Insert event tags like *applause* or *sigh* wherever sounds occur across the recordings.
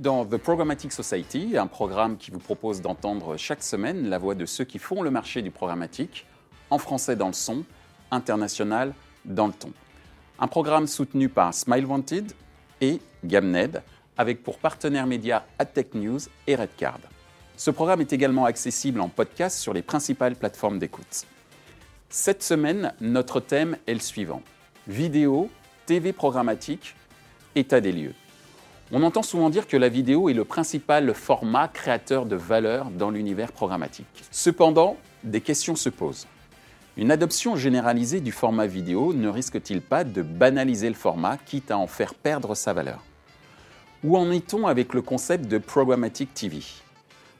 dans The Programmatic Society, un programme qui vous propose d'entendre chaque semaine la voix de ceux qui font le marché du programmatique, en français dans le son, international dans le ton. Un programme soutenu par Smile Wanted et Gamned, avec pour partenaires médias AdTech News et Redcard. Ce programme est également accessible en podcast sur les principales plateformes d'écoute. Cette semaine, notre thème est le suivant. Vidéo, TV programmatique, état des lieux. On entend souvent dire que la vidéo est le principal format créateur de valeur dans l'univers programmatique. Cependant, des questions se posent. Une adoption généralisée du format vidéo ne risque-t-il pas de banaliser le format, quitte à en faire perdre sa valeur? Où en est-on avec le concept de Programmatic TV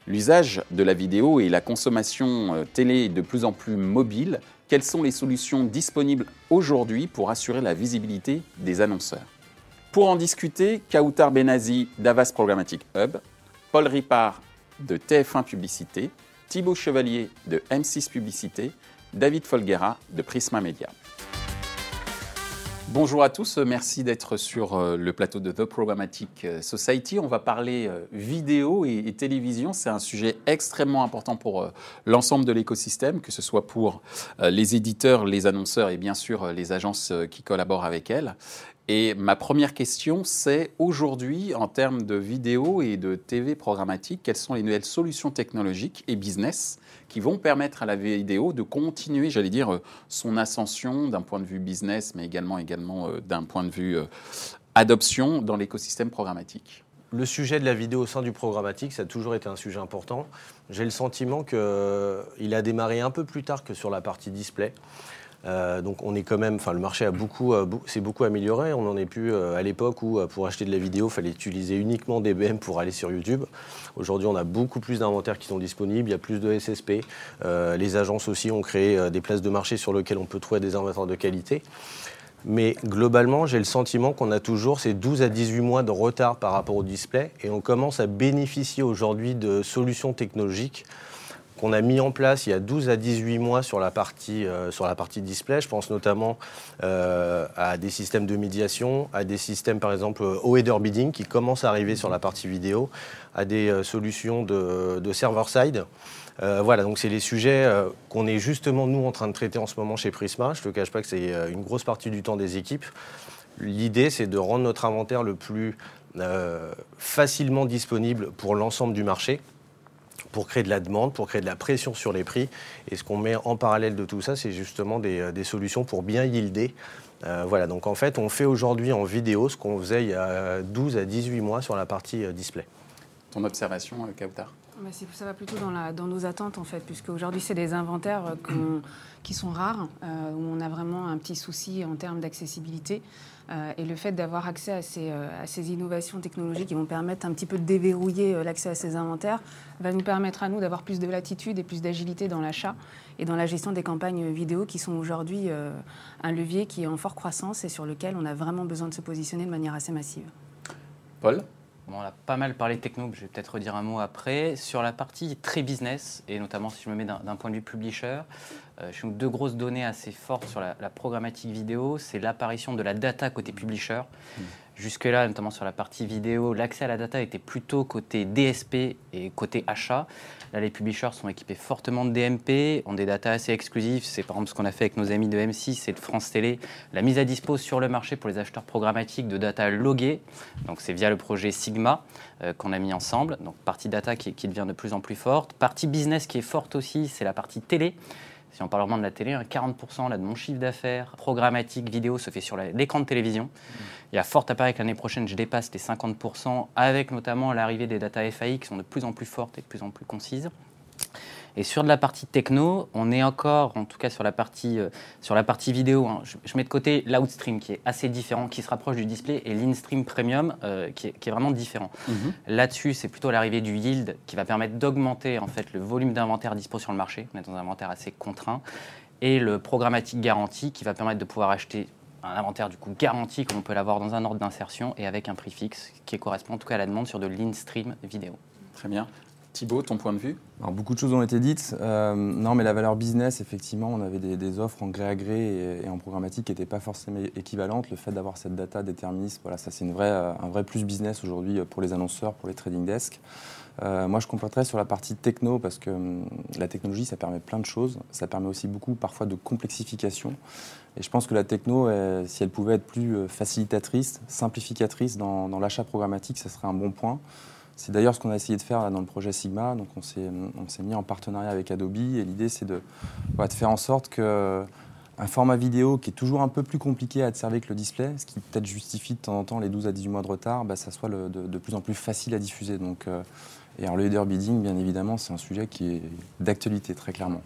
L'usage de la vidéo et la consommation euh, télé de plus en plus mobile. Quelles sont les solutions disponibles aujourd'hui pour assurer la visibilité des annonceurs? Pour en discuter, Kautar Benazi d'Avas Programmatic Hub, Paul Ripard de TF1 Publicité, Thibaut Chevalier de M6 Publicité, David Folguera de Prisma Media. Bonjour à tous, merci d'être sur euh, le plateau de The Programmatic euh, Society. On va parler euh, vidéo et, télévision. C'est un sujet extrêmement important pour l'ensemble de l'écosystème, que ce soit pour les éditeurs, les annonceurs et bien sûr les agences qui collaborent avec elles. Et ma première question, c'est aujourd'hui, en termes de vidéo et de TV programmatique, quelles sont les nouvelles solutions technologiques et business qui vont permettre à la vidéo de continuer, j'allais dire, euh, son ascension d'un point de vue business, mais également, euh, d'un point de vue euh, adoption dans l'écosystème programmatique? Le sujet de la vidéo au sein du programmatique, ça a toujours été un sujet important. J'ai le sentiment qu'il a démarré un peu plus tard que sur la partie display. Euh, donc on est quand même, enfin le marché a beaucoup, euh, s'est beaucoup amélioré. On n'en est plus euh, à l'époque où pour acheter de la vidéo, il fallait utiliser uniquement des BM pour aller sur YouTube. Aujourd'hui, on a beaucoup plus d'inventaires qui sont disponibles. Il y a plus de SSP. les agences aussi ont créé des places de marché sur lesquelles on peut trouver des inventaires de qualité. Mais globalement, j'ai le sentiment qu'on a toujours ces 12 à 18 mois de retard par rapport au display et on commence à bénéficier aujourd'hui de solutions technologiques qu'on a mis en place il y a 12 à 18 mois sur la partie, euh, sur la partie display. Je pense notamment euh, à des systèmes de médiation, à des systèmes par exemple au header bidding qui commencent à arriver sur la partie vidéo, à des euh, solutions de, de server-side. voilà, donc c'est les sujets qu'on est justement nous en train de traiter en ce moment chez Prisma. Je ne te cache pas que c'est une grosse partie du temps des équipes. L'idée, c'est de rendre notre inventaire le plus facilement disponible pour l'ensemble du marché pour créer de la demande, pour créer de la pression sur les prix. Et ce qu'on met en parallèle de tout ça, c'est justement des, euh, solutions pour bien yielder. Euh, voilà, donc en fait, on fait aujourd'hui en vidéo ce qu'on faisait il y a 12 à 18 mois sur la partie euh, display. Ton observation, Kautar bah, ça va plutôt dans, la, dans, nos attentes en fait, puisque aujourd'hui c'est des inventaires *coughs* qui sont rares, où on a vraiment un petit souci en termes d'accessibilité. Euh, et le fait d'avoir accès euh, à ces, innovations technologiques qui vont permettre un petit peu de déverrouiller euh, l'accès à ces inventaires va nous permettre à nous d'avoir plus de latitude et plus d'agilité dans l'achat et dans la gestion des campagnes vidéo qui sont aujourd'hui un levier qui est en forte croissance et sur lequel on a vraiment besoin de se positionner de manière assez massive. Paul on a pas mal parlé techno, je vais peut-être redire un mot après. Sur la partie très business, et notamment si je me mets d'un point de vue publisher, euh, chez nous, deux grosses données assez fortes sur la, programmatique vidéo, c'est l'apparition de la data côté publisher. Hmm. Jusque-là, notamment sur la partie vidéo, l'accès à la data était plutôt côté DSP et côté achat. Là, les publishers sont équipés fortement de DMP, ont des datas assez exclusives. C'est par exemple ce qu'on a fait avec nos amis de M6 et de France Télé, la mise à dispo sur le marché pour les acheteurs programmatiques de data loguées. Donc c'est via le projet Sigma euh, qu'on a mis ensemble. Donc partie data qui, qui devient de plus en plus forte. Partie business qui est forte aussi, c'est la partie télé si on parle vraiment de la télé, 40% là, de mon chiffre d'affaires programmatique vidéo se fait sur l'écran de télévision. Il y a fort à parier que l'année prochaine, je dépasse les 50%, avec notamment l'arrivée des data FAI qui sont de plus en plus fortes et de plus en plus concises. Et sur de la partie techno, on est encore, en tout cas sur la partie, euh, sur la partie vidéo, hein, je, mets de côté l'outstream qui est assez différent, qui se rapproche du display, et l'instream premium euh, qui, est, vraiment différent. Mhm. Là-dessus, c'est plutôt l'arrivée du yield qui va permettre d'augmenter en fait le volume d'inventaire dispo sur le marché. On est dans un inventaire assez contraint. Et le programmatique garanti qui va permettre de pouvoir acheter un inventaire du coup garanti comme on peut l'avoir dans un ordre d'insertion et avec un prix fixe qui correspond en tout cas à la demande sur de l'instream vidéo. Très bien. Thibaut, ton point de vue? Beaucoup de choses ont été dites. Euh, non, mais la valeur business, effectivement, on avait des, offres en gré à gré et, en programmatique qui n'étaient pas forcément équivalentes. Le fait d'avoir cette data déterministe, voilà, ça c'est euh, un vrai plus business aujourd'hui pour les annonceurs, pour les trading desks. Euh, moi, je compléterais sur la partie techno parce que hum, la technologie, ça permet plein de choses. Ça permet aussi beaucoup parfois de complexification. Et je pense que la techno, euh, si elle pouvait être plus euh, facilitatrice, simplificatrice dans, dans l'achat programmatique, ça serait un bon point. C'est d'ailleurs ce qu'on a essayé de faire dans le projet Sigma. Donc, on s'est on s'est mis en partenariat avec Adobe et l'idée, c'est de, voilà, de faire en sorte que un format vidéo qui est toujours un peu plus compliqué à observer que le display, ce qui peut-être justifie de temps en temps les 12 à 18 mois de retard, bah, ça soit le- de, de plus en plus facile à diffuser. Donc, euh, et alors le header bidding, bien évidemment, c'est un sujet qui est d'actualité très clairement.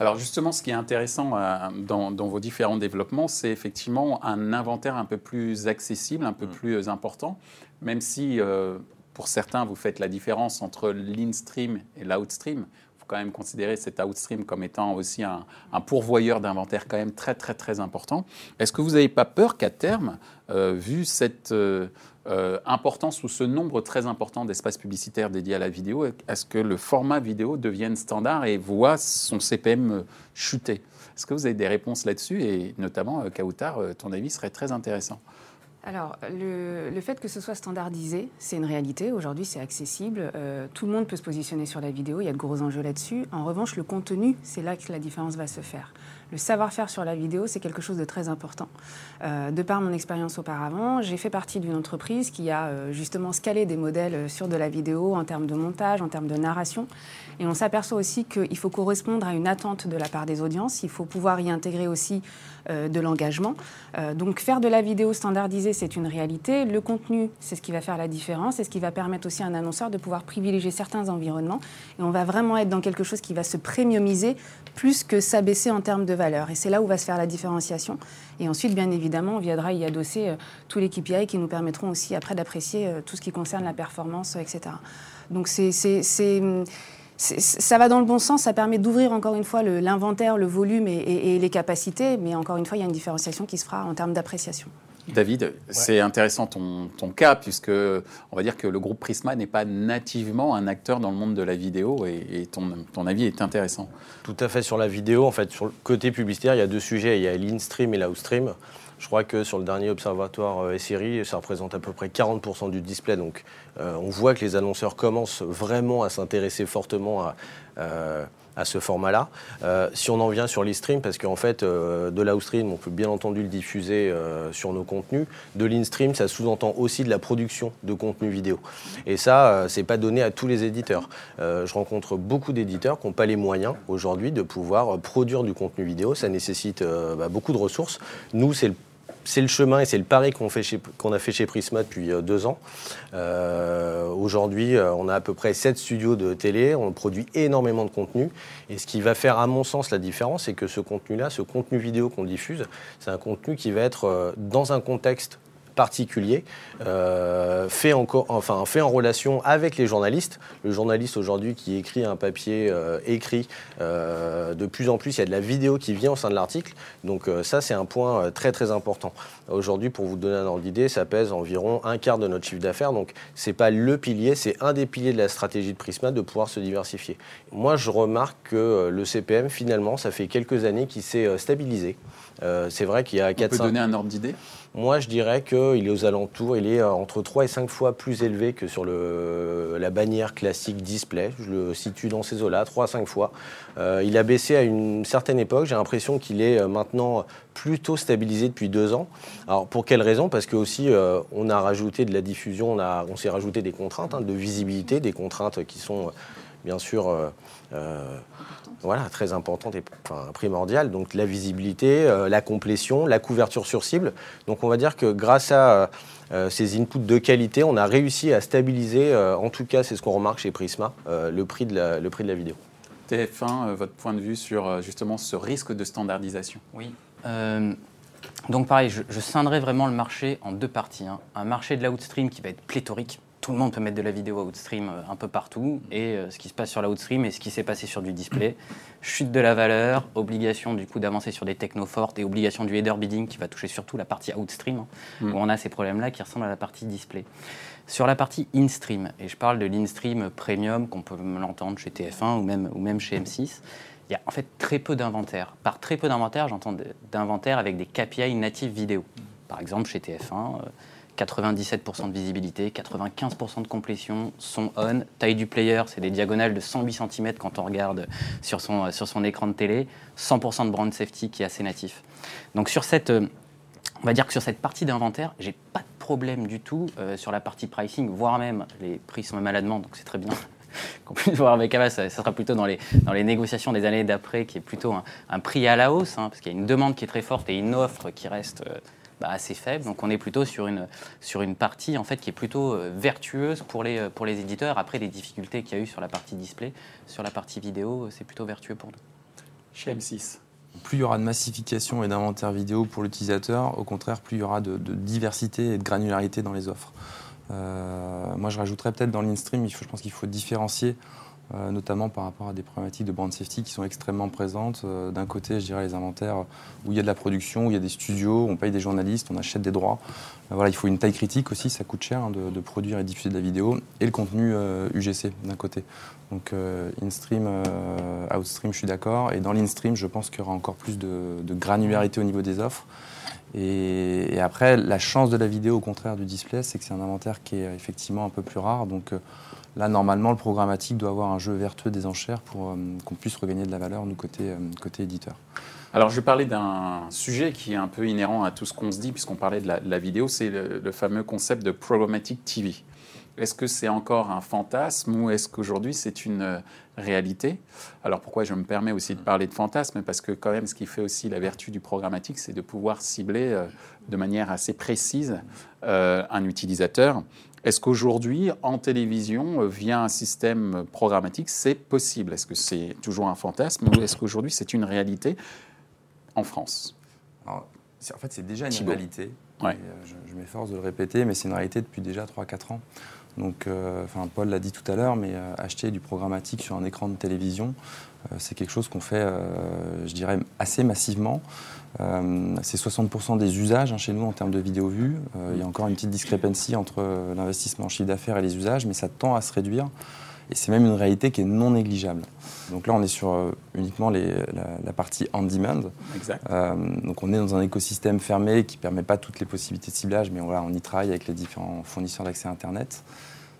Alors justement, ce qui est intéressant euh, dans, dans vos différents développements, c'est effectivement un inventaire un peu plus accessible, un peu plus important, même si euh, pour certains, vous faites la différence entre l'in-stream et l'outstream. Il faut quand même considérer cet outstream comme étant aussi un, pourvoyeur d'inventaire quand même très très très important. Est-ce que vous n'avez pas peur qu'à terme, euh, vu cette euh, euh, importance ou ce nombre très important d'espaces publicitaires dédiés à la vidéo, est-ce que le format vidéo devienne standard et voit son CPM chuter? Est-ce que vous avez des réponses là-dessus? Et notamment, Kautar, ton avis serait très intéressant. Alors, le, fait que ce soit standardisé, c'est une réalité. Aujourd'hui, c'est accessible. Euh, tout le monde peut se positionner sur la vidéo. Il y a de gros enjeux là-dessus. En revanche, le contenu, c'est là que la différence va se faire. Le savoir-faire sur la vidéo, c'est quelque chose de très important. Euh, de par mon expérience auparavant, j'ai fait partie d'une entreprise qui a euh, justement scalé des modèles euh, sur de la vidéo en termes de montage, en termes de narration. Et on s'aperçoit aussi qu'il faut correspondre à une attente de la part des audiences. Il faut pouvoir y intégrer aussi de l'engagement. Donc faire de la vidéo standardisée, c'est une réalité. Le contenu, c'est ce qui va faire la différence et ce qui va permettre aussi à un annonceur de pouvoir privilégier certains environnements. Et on va vraiment être dans quelque chose qui va se premiumiser plus que s'abaisser en termes de Et c'est là où va se faire la différenciation. Et ensuite, bien évidemment, on viendra y adosser euh, tous les KPI qui nous permettront aussi après d'apprécier euh, tout ce qui concerne la performance, euh, etc. Donc hum, c'est- ça va dans le bon sens, ça permet d'ouvrir encore une fois l'inventaire, le, volume et- et les capacités, mais encore une fois, il y a une différenciation qui se fera en termes d'appréciation. David, c'est intéressant ton, ton cas, puisque on va dire que le groupe Prisma n'est pas nativement un acteur dans le monde de la vidéo, et, et ton, ton avis est intéressant. Tout à fait sur la vidéo. En fait, sur le côté publicitaire, il y a deux sujets. Il y a l'in-stream et l'outstream. Je crois que sur le dernier observatoire euh, SRI, ça représente à peu près 40% du display. Donc, euh, on voit que les annonceurs commencent vraiment à s'intéresser fortement à, euh, à ce format-là. Euh, si on en vient sur l'e-stream, parce qu'en fait, euh, de l'outstream, on peut bien entendu le diffuser euh, sur nos contenus. De l'in-stream, ça sous-entend aussi de la production de contenu vidéo. Et ça, c'est pas donné à tous les éditeurs. Je rencontre beaucoup d'éditeurs qui n'ont pas les moyens aujourd'hui de pouvoir produire du contenu vidéo. Ça nécessite bah, beaucoup de ressources. Nous, c'est le c'est le chemin et c'est le pari qu'on a fait chez Prisma depuis euh, deux ans. Euh, Aujourd'hui, euh, on a à peu près sept studios de télé, on produit énormément de contenu. Et ce qui va faire, à mon sens, la différence, c'est que ce contenu-là, ce contenu vidéo qu'on diffuse, c'est un contenu qui va être dans un contexte particulier, euh, fait, en relation avec les journalistes. Le journaliste aujourd'hui qui écrit un papier euh, écrit, euh, de plus en plus, il y a de la vidéo qui vient au sein de l'article. Donc ça, c'est un point très très important. Aujourd'hui, pour vous donner un ordre d'idée, ça pèse environ un quart de notre chiffre d'affaires. Donc c'est pas le pilier, c'est un des piliers de la stratégie de Prisma de pouvoir se diversifier. Moi, je remarque que euh, le CPM, finalement, ça fait quelques années qu'il s'est euh, stabilisé. Euh, c'est vrai qu'il y a On 4 peut donner un ordre d'idée? Moi, je dirais qu'il est aux alentours, il est entre 3 et 5 fois plus élevé que sur le, la bannière classique display. Je le situe dans ces eaux-là, 3 à 5 fois. Euh, il a baissé à une certaine époque. J'ai l'impression qu'il est maintenant plutôt stabilisé depuis deux ans. Alors, pour quelle raison? Parce que aussi, euh, on a rajouté de la diffusion, on, a- on s'est rajouté des contraintes hein, de visibilité, des contraintes qui sont euh, bien sûr euh, euh, voilà, très importante et enfin, primordiale. Donc la visibilité, euh, la complétion, la couverture sur cible. Donc on va dire que grâce à euh, ces inputs de qualité, on a réussi à stabiliser, euh, en tout cas c'est ce qu'on remarque chez Prisma, euh, le, prix de la, le prix de la vidéo. TF1, euh, votre point de vue sur justement ce risque de standardisation? Oui. Euh, donc pareil, je, je scinderai vraiment le marché en deux parties. hein. Un marché de l'outstream qui va être pléthorique. tout le monde peut mettre de la vidéo outstream euh, un peu partout. Et ce qui se passe sur la outstream et ce qui s'est passé sur du display, chute de la valeur, obligation du coup d'avancer sur des technos fortes et obligation du header bidding qui va toucher surtout la partie outstream, hein, mm. où on a ces problèmes-là qui ressemblent à la partie display. Sur la partie in-stream, et je parle de l'in-stream premium qu'on peut l'entendre chez TF1 ou même, ou même chez M6, il y a en fait très peu d'inventaire. Par très peu d'inventaire, j'entends d'inventaire avec des KPI natifs vidéo. Par exemple, chez TF1, 97% euh, de visibilité, 95% de complétion, son on, taille du player, c'est des diagonales de 108 cm quand on regarde sur son, son écran de télé, 100% de brand safety qui est assez natif. Donc sur cette, euh, on va dire que sur cette partie d'inventaire, j'ai pas de problème du tout euh, sur la partie pricing, voire même les prix sont même à la demande, donc c'est très bien qu'on puisse voir avec Avas, ça, sera plutôt dans les, dans les négociations des années d'après, qui est plutôt un, prix à la hausse, hein, parce qu'il y a une demande qui est très forte et une offre qui reste euh, bah, assez faible. Donc on est plutôt sur une, sur une partie en fait, qui est plutôt euh, vertueuse pour les, euh, pour les éditeurs. Après les difficultés qu'il y a eu sur la partie display, sur la partie vidéo, c'est plutôt vertueux pour nous. Chez M6 plus il y aura de massification et d'inventaire vidéo pour l'utilisateur, au contraire, plus il y aura de, de, diversité et de granularité dans les offres. Euh, moi, je rajouterais peut-être dans l'instream, je pense qu'il faut différencier euh, notamment par rapport à des problématiques de brand safety qui sont extrêmement présentes. Euh, d'un côté, je dirais les inventaires où il y a de la production, où il y a des studios, on paye des journalistes, on achète des droits. voilà, il faut une taille critique aussi, ça coûte cher hein, de, produire et diffuser de la vidéo, et le contenu UGC d'un côté. Donc in-stream, outstream, je suis d'accord, et dans l'instream, je pense qu'il y aura encore plus de granularité au niveau des offres. Et, après, la chance de la vidéo, au contraire du display, c'est que c'est un inventaire qui est effectivement un peu plus rare. Donc euh, là, normalement, le programmatique doit avoir un jeu vertueux des enchères pour euh, qu'on puisse regagner de la valeur, nous, côté, euh, côté éditeur. Alors, je vais parler d'un sujet qui est un peu inhérent à tout ce qu'on se dit, puisqu'on parlait de la, vidéo, c'est le, fameux concept de programmatic TV. Est-ce que c'est encore un fantasme ou est-ce qu'aujourd'hui c'est une euh, réalité? Alors pourquoi je me permets aussi de parler de fantasme? Parce que quand même ce qui fait aussi la vertu du programmatique, c'est de pouvoir cibler euh, de manière assez précise euh, un utilisateur. Est-ce qu'aujourd'hui, en télévision, via un système programmatique, c'est possible? Est-ce que c'est toujours un fantasme ou est-ce qu'aujourd'hui c'est une réalité? En France. En fait, c'est déjà une réalité. Je, je m'efforce de le répéter, mais c'est une réalité depuis déjà 3-4 ans. Donc, euh, Paul l'a dit tout à l'heure, mais euh, acheter du programmatique sur un écran de télévision, euh, c'est quelque chose qu'on fait, je dirais, assez massivement. c'est 60% des usages hein, chez nous en termes de vidéo vue. il y a encore une petite discrepancy entre l'investissement en chiffre d'affaires et les usages, mais ça tend à se réduire. Et c'est même une réalité qui est non négligeable. Donc là, on est sur uniquement la, la, partie on-demand. donc on est dans un écosystème fermé qui ne permet pas toutes les possibilités de ciblage, mais on y travaille avec les différents fournisseurs d'accès Internet.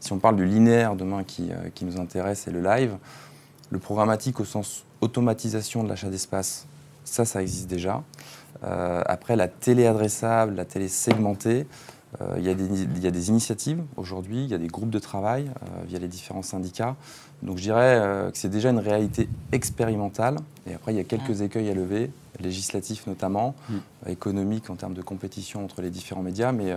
Si on parle du linéaire demain qui, euh, qui nous intéresse et le live, le programmatique au sens automatisation de l'achat d'espace, ça, ça existe déjà. Euh, après, la télé adressable, la télé segmentée, euh, il, y a des, il, y a des, initiatives aujourd'hui, il y a des groupes de travail via les différents syndicats. Donc je dirais que c'est déjà une réalité expérimentale. Et après, il y a quelques écueils à lever, législatifs notamment, mm. économiques en termes de compétition entre les différents médias. Mais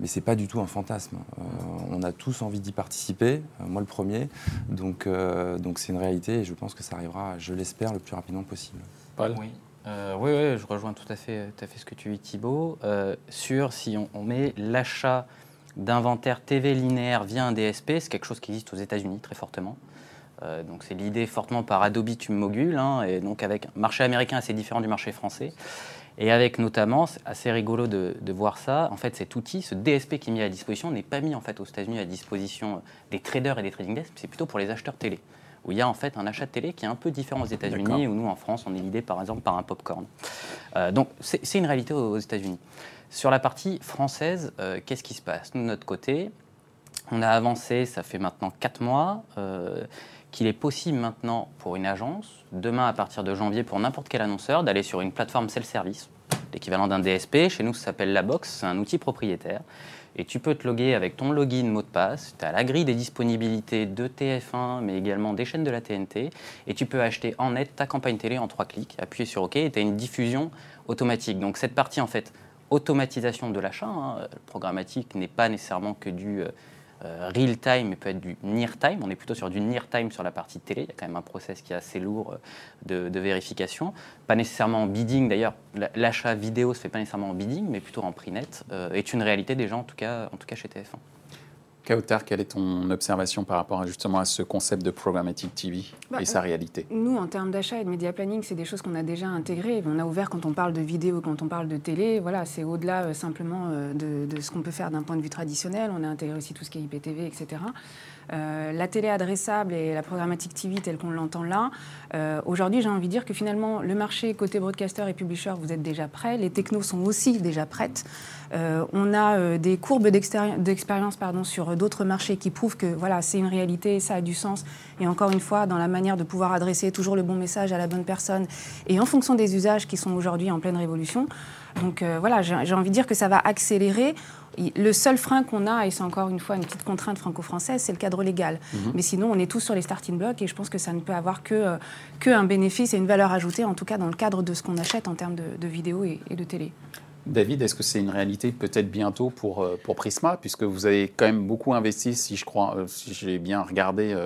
mais ce n'est pas du tout un fantasme. Euh, on a tous envie d'y participer, euh, moi le premier. Donc euh, donc c'est une réalité et je pense que ça arrivera, je l'espère, le plus rapidement possible. Paul oui. Oui, oui, je rejoins tout à fait, tout à fait ce que tu dis Thibault. sur si on, met l'achat d'inventaire TV linéaire via un DSP, c'est quelque chose qui existe aux États-Unis très fortement. donc c'est l'idée fortement par Adobe Tumogul, hein, et donc avec un marché américain assez différent du marché français. Et avec notamment, c'est assez rigolo de, voir ça, en fait cet outil, ce DSP qui est mis à disposition, n'est pas mis en fait aux États-Unis à disposition des traders et des trading desks, c'est plutôt pour les acheteurs télé, où il y a en fait un achat de télé qui est un peu différent aux États-Unis, où nous en France on est l'idée par exemple par un popcorn. Euh, donc c'est une réalité aux, États-Unis. Sur la partie française, euh, qu'est-ce qui se passe? Nous de notre côté, on a avancé, ça fait maintenant 4 mois. Euh, qu'il est possible maintenant pour une agence, demain à partir de janvier pour n'importe quel annonceur, d'aller sur une plateforme self-service, l'équivalent d'un DSP. Chez nous, ça s'appelle la box, c'est un outil propriétaire. Et tu peux te loguer avec ton login, mot de passe. Tu as la grille des disponibilités de TF1, mais également des chaînes de la TNT. Et tu peux acheter en net ta campagne télé en trois clics, appuyer sur OK, et tu as une diffusion automatique. Donc cette partie, en fait, automatisation de l'achat, hein, programmatique n'est pas nécessairement que du euh, euh, real time, mais peut être du near time. On est plutôt sur du near time sur la partie télé. Il y a quand même un process qui est assez lourd euh, de, vérification. Pas nécessairement en bidding. D'ailleurs, l'achat vidéo se fait pas nécessairement en bidding, mais plutôt en prix net. Euh, est une réalité déjà, en tout cas, en tout cas chez TF1. Kautar, quelle est ton observation par rapport à, justement à ce concept de programmatic TV Bah, et sa réalité? Nous, en termes d'achat et de média planning, c'est des choses qu'on a déjà intégrées. On a ouvert quand on parle de vidéo, quand on parle de télé. Voilà, c'est au-delà euh, simplement euh, de, de ce qu'on peut faire d'un point de vue traditionnel. On a intégré aussi tout ce qui est IPTV, etc. Euh, la télé adressable et la programmatique TV telle qu'on l'entend là, euh, aujourd'hui j'ai envie de dire que finalement le marché côté broadcaster et publisher, vous êtes déjà prêts, les technos sont aussi déjà prêtes. Euh, on a des courbes d'expéri- d'expérience sur d'autres marchés qui prouvent que voilà, c'est une réalité, ça a du sens. Et encore une fois, dans la manière de pouvoir adresser toujours le bon message à la bonne personne et en fonction des usages qui sont aujourd'hui en pleine révolution. Donc voilà, j'ai envie de dire que ça va accélérer. Le seul frein qu'on a, et c'est encore une fois une petite contrainte franco-française, c'est le cadre légal. Mais sinon, on est tous sur les starting blocks et je pense que ça ne peut avoir que, euh, que un bénéfice et une valeur ajoutée, en tout cas dans le cadre de ce qu'on achète en termes de, de vidéo et, et de télé. David, est-ce que c'est une réalité peut-être bientôt pour, euh, pour Prisma, puisque vous avez quand même beaucoup investi, si je crois, euh, si j'ai bien regardé,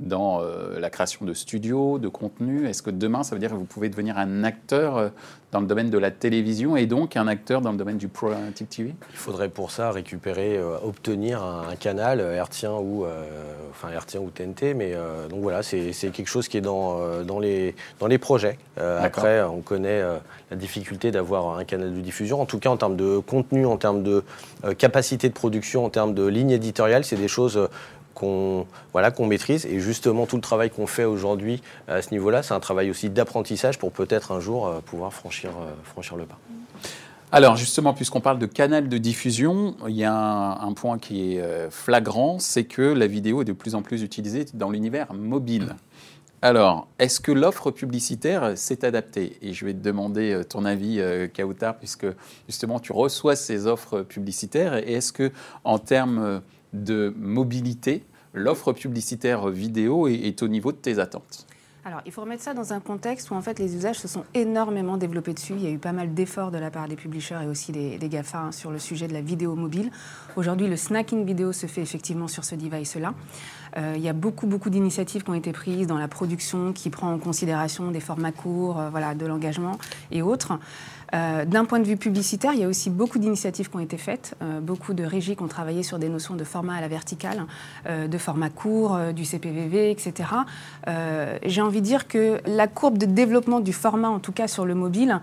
dans la création de studios, de contenu. Est-ce que demain, ça veut dire que vous pouvez devenir un acteur dans le domaine de la télévision et donc un acteur dans le domaine du programmatic TV Il faudrait pour ça récupérer, euh, obtenir un, un canal euh, RT1 ou, euh, enfin RT1 ou TNT. Mais donc voilà, c'est quelque chose qui est dans, dans, les, dans les projets. Après, on connaît la difficulté d'avoir un canal de diffusion. En tout cas, en termes de contenu, en termes de capacité de production, en termes de ligne éditoriale, c'est des choses qu'on voilà, qu'on maîtrise. Et justement, tout le travail qu'on fait aujourd'hui à ce niveau-là, c'est un travail aussi d'apprentissage pour peut-être un jour euh, pouvoir franchir, euh, franchir le pas. Alors justement, puisqu'on parle de canal de diffusion, il y a un, un point qui est euh, flagrant, c'est que la vidéo est de plus en plus utilisée dans l'univers mobile. Alors, est-ce que l'offre publicitaire s'est adaptée? Et je vais te demander euh, ton avis, euh, Kautar, puisque justement tu reçois ces offres publicitaires. Et est-ce que, en termes de mobilité, l'offre publicitaire vidéo est- au niveau de tes attentes Alors, il faut remettre ça dans un contexte où en fait les usages se sont énormément développés dessus. Il y a eu pas mal d'efforts de la part des publishers et aussi des, des GAFA hein, sur le sujet de la vidéo mobile. Aujourd'hui, le snacking vidéo se fait effectivement sur ce device-là. Euh, il y a beaucoup, beaucoup d'initiatives qui ont été prises dans la production qui prend en considération des formats courts, euh, voilà, de l'engagement et autres. Euh, D'un point de vue publicitaire, il y a aussi beaucoup d'initiatives qui ont été faites, beaucoup de régies qui ont travaillé sur des notions de format à la verticale, de format court, du CPVV, etc. J'ai envie de dire que la courbe de développement du format, en tout cas sur le mobile,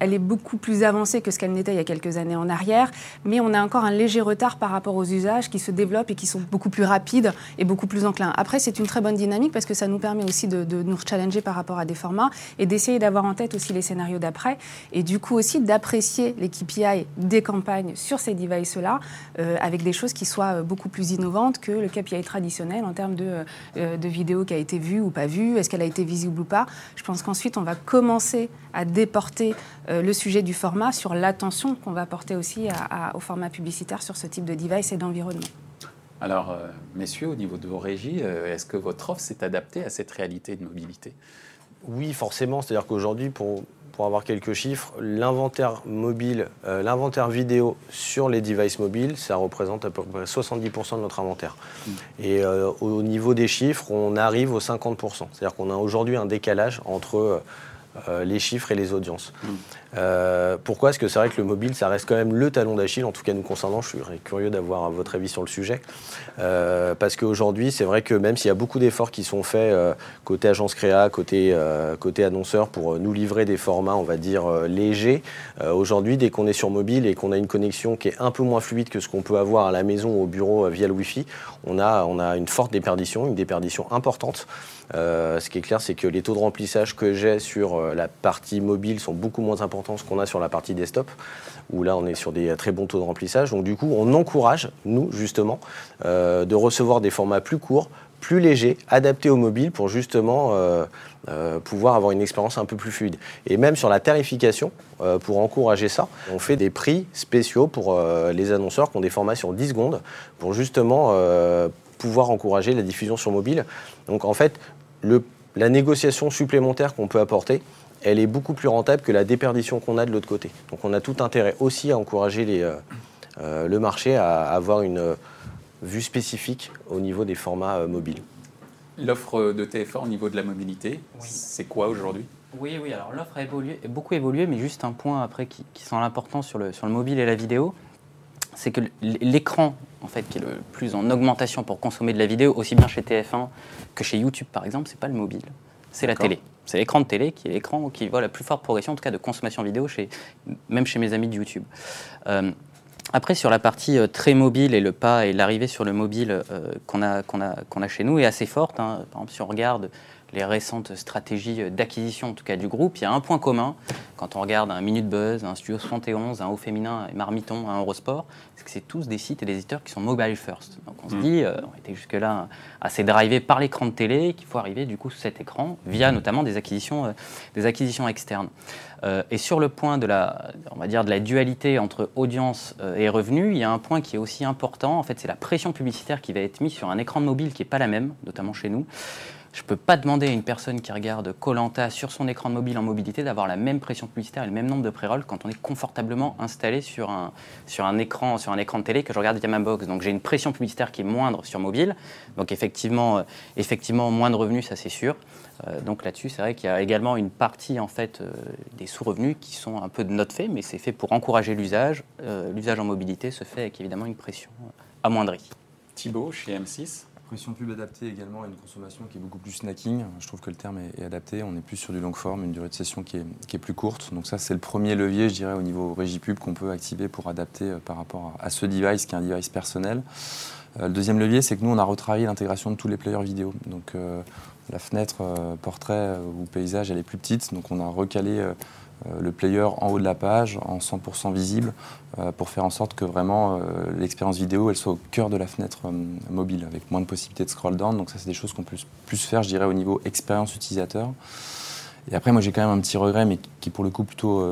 elle est beaucoup plus avancée que ce qu'elle n'était il y a quelques années en arrière, mais on a encore un léger retard par rapport aux usages qui se développent et qui sont beaucoup plus rapides et beaucoup plus enclins. Après, c'est une très bonne dynamique parce que ça nous permet aussi de, nous challenger par rapport à des formats et d'essayer d'avoir en tête aussi les scénarios d'après et du coup aussi d'apprécier les KPI des campagnes sur ces devices-là euh, avec des choses qui soient euh, beaucoup plus innovantes que le KPI traditionnel en termes de, euh, de vidéo qui a été vue ou pas vue, est-ce qu'elle a été visible ou pas. Je pense qu'ensuite, on va commencer à déporter euh, le sujet du format sur l'attention qu'on va porter aussi à- à- au format publicitaire sur ce type de device et d'environnement. Alors, euh, messieurs, au niveau de vos régies, euh, est-ce que votre offre s'est adaptée à cette réalité de mobilité? Oui, forcément. C'est-à-dire qu'aujourd'hui, pour, pour avoir quelques chiffres, l'inventaire mobile, euh, l'inventaire vidéo sur les devices mobiles, ça représente à peu près 70% de notre inventaire. Et euh, au niveau des chiffres, on arrive aux 50%. C'est-à-dire qu'on a aujourd'hui un décalage entre euh, les chiffres et les audiences. Euh, pourquoi Parce que c'est vrai que le mobile, ça reste quand même le talon d'Achille, en tout cas nous concernant. Je suis curieux d'avoir votre avis sur le sujet. Euh, parce qu'aujourd'hui, c'est vrai que même s'il y a beaucoup d'efforts qui sont faits euh, côté agence créa, côté, euh, côté annonceur pour nous livrer des formats, on va dire, légers, aujourd'hui, dès qu'on est sur mobile et qu'on a une connexion qui est un peu moins fluide que ce qu'on peut avoir à la maison ou au bureau via le Wi-Fi, on a, on a une forte déperdition, une déperdition importante. Ce qui est clair, c'est que les taux de remplissage que j'ai sur la partie mobile sont beaucoup moins importants que ce qu'on a sur la partie desktop, où là on est sur des très bons taux de remplissage. Donc du coup, on encourage, nous justement, euh, de recevoir des formats plus courts, plus légers, adaptés au mobile pour justement euh, euh, pouvoir avoir une expérience un peu plus fluide. Et même sur la tarification, pour encourager ça, on fait des prix spéciaux pour les annonceurs qui ont des formats sur 10 secondes pour justement pouvoir encourager la diffusion sur mobile. Donc en fait, la négociation supplémentaire qu'on peut apporter, elle est beaucoup plus rentable que la déperdition qu'on a de l'autre côté. Donc on a tout intérêt aussi à encourager les, euh, euh, le marché à avoir une euh, vue spécifique au niveau des formats euh, mobiles. L'offre de TF1 au niveau de la mobilité, Oui. c'est quoi aujourd'hui? Oui, oui, alors l'offre a évolué, beaucoup évolué, mais juste un point après qui, qui semble important sur le, sur le mobile et la vidéo. c'est que l'écran, en fait, qui est le plus en augmentation pour consommer de la vidéo, aussi bien chez TF1 que chez YouTube, par exemple, c'est pas le mobile, c'est la télé. C'est l'écran de télé qui est l'écran qui voit la plus forte progression, en tout cas de consommation vidéo, chez, même chez mes amis de YouTube. Euh, après, sur la partie euh, très mobile et le pas et l'arrivée sur le mobile euh, qu'on a, chez nous est assez forte. Hein. Par exemple, si on regarde les récentes stratégies d'acquisition, en tout cas du groupe, il y a un point commun quand on regarde un Minute Buzz, un Studio 71, un Haut Féminin et Marmiton, un Eurosport, c'est que c'est tous des sites et des éditeurs qui sont mobile first. Donc on se mm. dit, euh, on était jusque-là assez drivé par l'écran de télé, qu'il faut arriver du coup sous cet écran via notamment des acquisitions, euh, des acquisitions externes. Euh, et sur le point de la, on va dire, de la dualité entre audience et revenus, il y a un point qui est aussi important. En fait, c'est la pression publicitaire qui va être mise sur un écran de mobile qui n'est pas la même, notamment chez nous. Je ne peux pas demander à une personne qui regarde Colanta sur son écran de mobile en mobilité d'avoir la même pression publicitaire et le même nombre de pré-rolls quand on est confortablement installé sur un, sur, un écran, sur un écran de télé que je regarde via ma box. Donc j'ai une pression publicitaire qui est moindre sur mobile. Donc effectivement, euh, effectivement moins de revenus, ça c'est sûr. Euh, donc là-dessus, c'est vrai qu'il y a également une partie en fait euh, des sous-revenus qui sont un peu de notre fait, mais c'est fait pour encourager l'usage. l'usage en mobilité se fait avec évidemment une pression amoindrie. Thibaut, chez M6 Pression pub adaptée également à une consommation qui est beaucoup plus snacking. Je trouve que le terme est, adapté. On est plus sur du long forme, une durée de session qui est, plus courte. Donc ça, c'est le premier levier, je dirais, au niveau régie pub qu'on peut activer pour adapter euh, par rapport à, ce device qui est un device personnel. Euh, le deuxième levier, c'est que nous, on a retravaillé l'intégration de tous les players vidéo. Donc euh, la fenêtre portrait ou paysage, elle est plus petite. Donc on a recalé le player en haut de la page, en 100% visible, euh, pour faire en sorte que vraiment euh, l'expérience vidéo elle soit au cœur de la fenêtre mobile, avec moins de possibilités de scroll down. Donc ça, c'est des choses qu'on peut plus faire, je dirais, au niveau expérience utilisateur. Et après, moi, j'ai quand même un petit regret, mais qui est pour le coup plutôt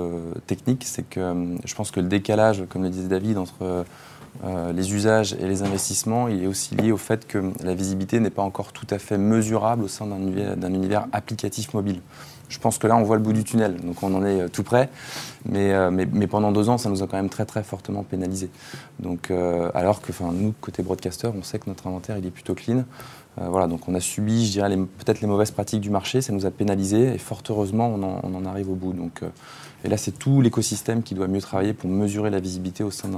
technique, c'est que je pense que le décalage, comme le disait David, entre les usages et les investissements, il est aussi lié au fait que la visibilité n'est pas encore tout à fait mesurable au sein d'un univers applicatif mobile. Je pense que là, on voit le bout du tunnel, donc on en est euh, tout près. Euh, mais, pendant deux ans, ça nous a quand même très très fortement pénalisé. Donc, euh, alors que nous, côté broadcaster, on sait que notre inventaire, il est plutôt clean. voilà, donc on a subi, je dirais, peut-être les mauvaises pratiques du marché, ça nous a pénalisé, et fort heureusement, on en, on en arrive au bout. Donc, et là, c'est tout l'écosystème qui doit mieux travailler pour mesurer la visibilité au sein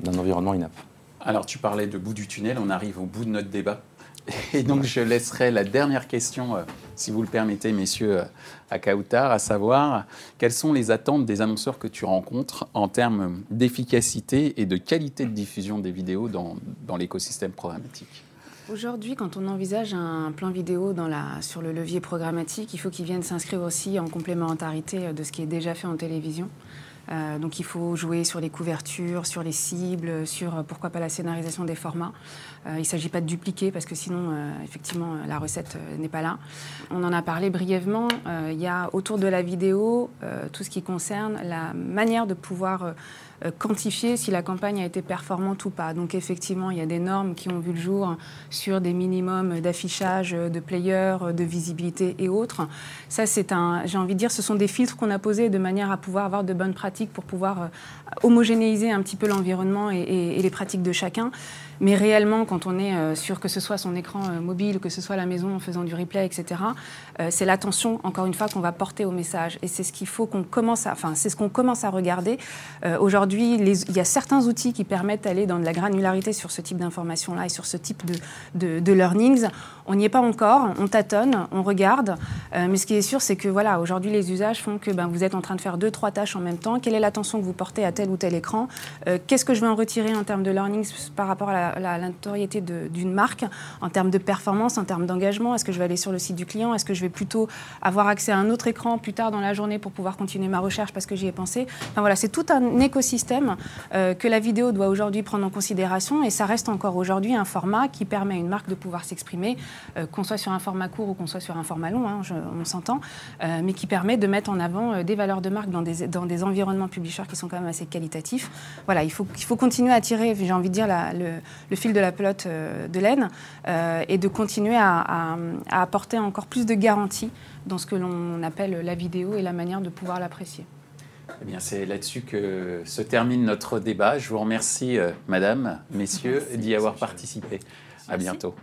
d'un environnement INAP. Alors, tu parlais de bout du tunnel, on arrive au bout de notre débat. *laughs* Et donc, je laisserai la dernière question, euh, si vous le permettez, messieurs, euh, à Kautar, à savoir quelles sont les attentes des annonceurs que tu rencontres en termes d'efficacité et de qualité de diffusion des vidéos dans, l'écosystème programmatique? Aujourd'hui, quand on envisage un plan vidéo sur le levier programmatique, il faut qu'il vienne s'inscrire aussi en complémentarité de ce qui est déjà fait en télévision. Euh, donc il faut jouer sur les couvertures, sur les cibles, sur pourquoi pas la scénarisation des formats. Euh, il ne s'agit pas de dupliquer parce que sinon, euh, effectivement, la recette n'est pas là. On en a parlé brièvement. il y a autour de la vidéo tout ce qui concerne la manière de pouvoir euh, quantifier si la campagne a été performante ou pas. Donc effectivement, il y a des normes qui ont vu le jour sur des minimums d'affichage, de players, de visibilité et autres. Ça, c'est un, j'ai envie de dire, ce sont des filtres qu'on a posés de manière à pouvoir avoir de bonnes pratiques pour pouvoir euh, homogénéiser un petit peu l'environnement et, les pratiques de chacun. Mais réellement, quand on est euh, sur que ce soit son écran mobile, que ce soit la maison en faisant du replay, etc., c'est l'attention, encore une fois, qu'on va porter au message. Et c'est ce qu'il faut qu'on commence à, enfin, c'est ce qu'on commence à regarder. Aujourd'hui, il y a certains outils qui permettent d'aller dans de la granularité sur ce type d'informations-là et sur ce type de, learnings. On n'y est pas encore, on tâtonne, on regarde. Euh, mais ce qui est sûr, c'est que voilà, aujourd'hui, les usages font que ben, vous êtes en train de faire deux, trois tâches en même temps. Quelle est l'attention que vous portez à tel ou tel écran. Euh, Qu'est-ce que je vais en retirer en termes de learnings par rapport à la, d'une marque, en termes de performance, en termes d'engagement? Est-ce que je vais aller sur le site du client? Est-ce que je vais plutôt avoir accès à un autre écran plus tard dans la journée pour pouvoir continuer ma recherche parce que j'y ai pensé? Enfin voilà, c'est tout un écosystème système euh, que la vidéo doit aujourd'hui prendre en considération et ça reste encore aujourd'hui un format qui permet à une marque de pouvoir s'exprimer, euh, qu'on soit sur un format court ou qu'on soit sur un format long, hein, on s'entend, mais qui permet de mettre en avant des valeurs de marque dans des, dans des environnements publishers qui sont quand même assez qualitatifs. Voilà, il faut, il faut continuer à tirer, j'ai envie de dire, le, fil de la pelote de laine et de continuer à, à apporter encore plus de garanties dans ce que l'on appelle la vidéo et la manière de pouvoir l'apprécier. Eh bien, c'est là-dessus que se termine notre débat. Je vous remercie, euh, madame, messieurs, d'y avoir participé. À bientôt.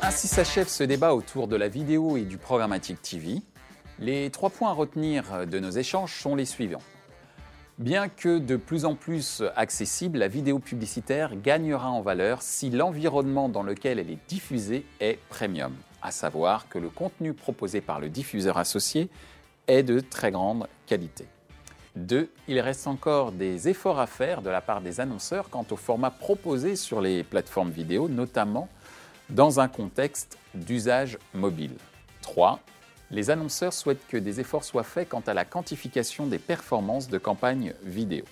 Ainsi s'achève ce débat autour de la vidéo et du programmatique TV. Les trois points à retenir de nos échanges sont les suivants. Bien que de plus en plus accessible, la vidéo publicitaire gagnera en valeur si l'environnement dans lequel elle est diffusée est premium, à savoir que le contenu proposé par le diffuseur associé est de très grande qualité. 2. Il reste encore des efforts à faire de la part des annonceurs quant au format proposé sur les plateformes vidéo, notamment dans un contexte d'usage mobile. 3. Les annonceurs souhaitent que des efforts soient faits quant à la quantification des performances de campagnes vidéo.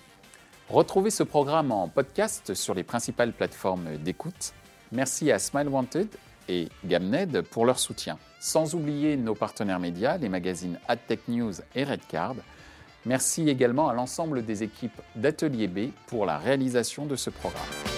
Retrouvez ce programme en podcast sur les principales plateformes d'écoute. Merci à Smile Wanted et Gamned pour leur soutien. Sans oublier nos partenaires médias, les magazines AdTech News et Redcard. Merci également à l'ensemble des équipes d'Atelier B pour la réalisation de ce programme.